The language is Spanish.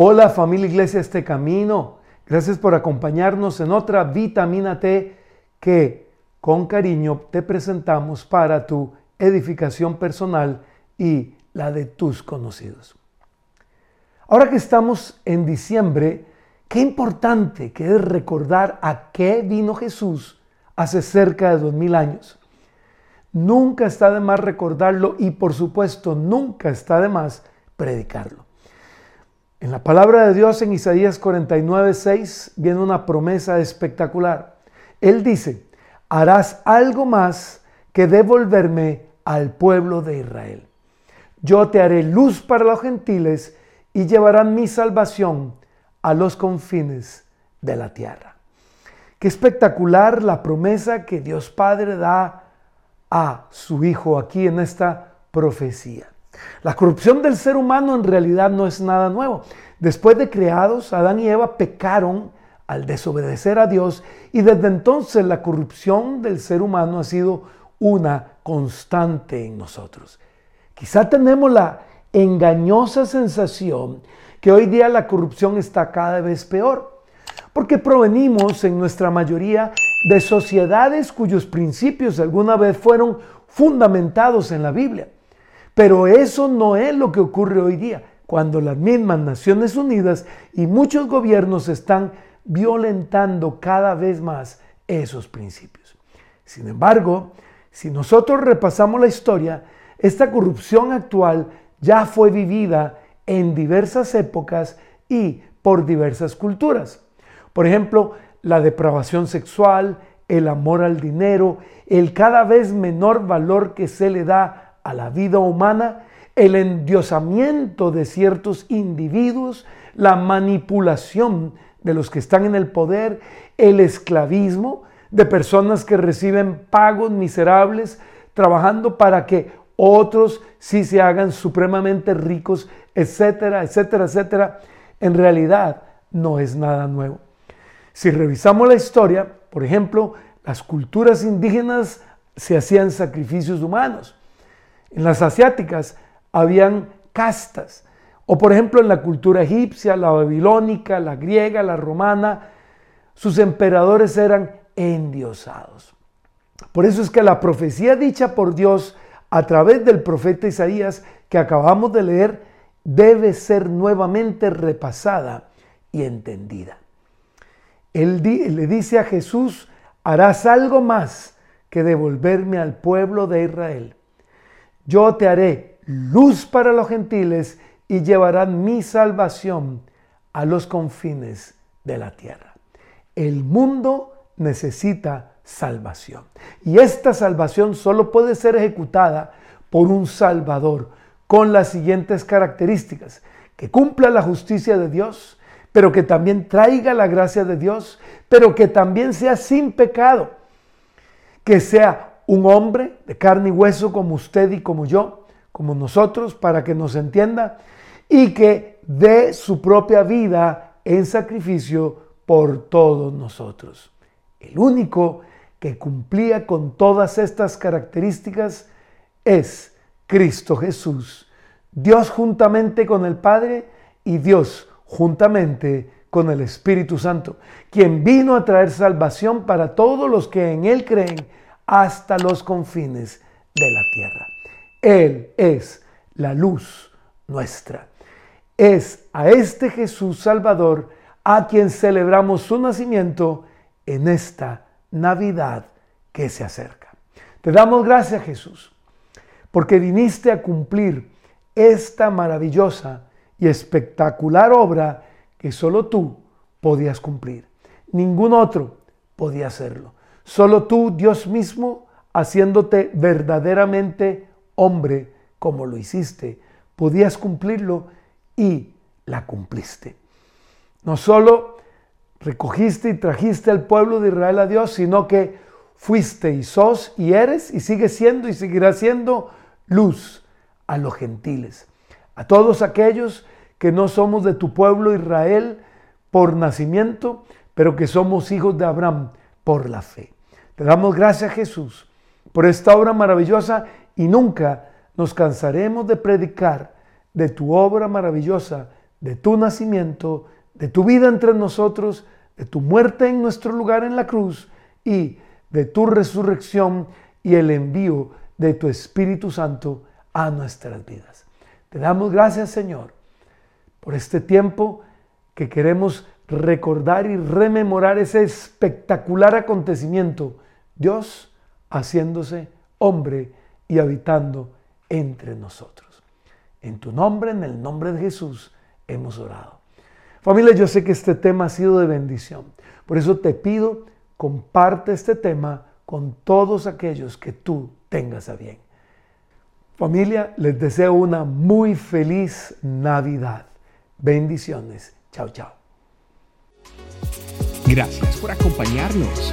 Hola familia Iglesia Este Camino, gracias por acompañarnos en otra vitamina T que con cariño te presentamos para tu edificación personal y la de tus conocidos. Ahora que estamos en diciembre, qué importante que es recordar a qué vino Jesús hace cerca de dos mil años. Nunca está de más recordarlo y por supuesto nunca está de más predicarlo. En la palabra de Dios en Isaías 49, 6 viene una promesa espectacular. Él dice, harás algo más que devolverme al pueblo de Israel. Yo te haré luz para los gentiles y llevarán mi salvación a los confines de la tierra. Qué espectacular la promesa que Dios Padre da a su Hijo aquí en esta profecía. La corrupción del ser humano en realidad no es nada nuevo. Después de creados, Adán y Eva pecaron al desobedecer a Dios y desde entonces la corrupción del ser humano ha sido una constante en nosotros. Quizá tenemos la engañosa sensación que hoy día la corrupción está cada vez peor, porque provenimos en nuestra mayoría de sociedades cuyos principios alguna vez fueron fundamentados en la Biblia. Pero eso no es lo que ocurre hoy día, cuando las mismas Naciones Unidas y muchos gobiernos están violentando cada vez más esos principios. Sin embargo, si nosotros repasamos la historia, esta corrupción actual ya fue vivida en diversas épocas y por diversas culturas. Por ejemplo, la depravación sexual, el amor al dinero, el cada vez menor valor que se le da a la vida humana, el endiosamiento de ciertos individuos, la manipulación de los que están en el poder, el esclavismo de personas que reciben pagos miserables trabajando para que otros sí se hagan supremamente ricos, etcétera, etcétera, etcétera, en realidad no es nada nuevo. Si revisamos la historia, por ejemplo, las culturas indígenas se hacían sacrificios humanos. En las asiáticas habían castas. O por ejemplo en la cultura egipcia, la babilónica, la griega, la romana, sus emperadores eran endiosados. Por eso es que la profecía dicha por Dios a través del profeta Isaías que acabamos de leer debe ser nuevamente repasada y entendida. Él le dice a Jesús, harás algo más que devolverme al pueblo de Israel. Yo te haré luz para los gentiles y llevarán mi salvación a los confines de la tierra. El mundo necesita salvación. Y esta salvación solo puede ser ejecutada por un Salvador con las siguientes características. Que cumpla la justicia de Dios, pero que también traiga la gracia de Dios, pero que también sea sin pecado. Que sea un hombre de carne y hueso como usted y como yo, como nosotros, para que nos entienda, y que dé su propia vida en sacrificio por todos nosotros. El único que cumplía con todas estas características es Cristo Jesús, Dios juntamente con el Padre y Dios juntamente con el Espíritu Santo, quien vino a traer salvación para todos los que en Él creen hasta los confines de la tierra. Él es la luz nuestra. Es a este Jesús Salvador a quien celebramos su nacimiento en esta Navidad que se acerca. Te damos gracias Jesús, porque viniste a cumplir esta maravillosa y espectacular obra que solo tú podías cumplir. Ningún otro podía hacerlo. Solo tú, Dios mismo, haciéndote verdaderamente hombre como lo hiciste, podías cumplirlo y la cumpliste. No solo recogiste y trajiste al pueblo de Israel a Dios, sino que fuiste y sos y eres y sigues siendo y seguirás siendo luz a los gentiles, a todos aquellos que no somos de tu pueblo Israel por nacimiento, pero que somos hijos de Abraham por la fe. Te damos gracias Jesús por esta obra maravillosa y nunca nos cansaremos de predicar de tu obra maravillosa, de tu nacimiento, de tu vida entre nosotros, de tu muerte en nuestro lugar en la cruz y de tu resurrección y el envío de tu Espíritu Santo a nuestras vidas. Te damos gracias, Señor, por este tiempo que queremos recordar y rememorar ese espectacular acontecimiento, Dios haciéndose hombre y habitando entre nosotros. En tu nombre, en el nombre de Jesús, hemos orado. Familia, yo sé que este tema ha sido de bendición. Por eso te pido, comparte este tema con todos aquellos que tú tengas a bien. Familia, les deseo una muy feliz Navidad. Bendiciones. Chao, chao. Gracias por acompañarnos.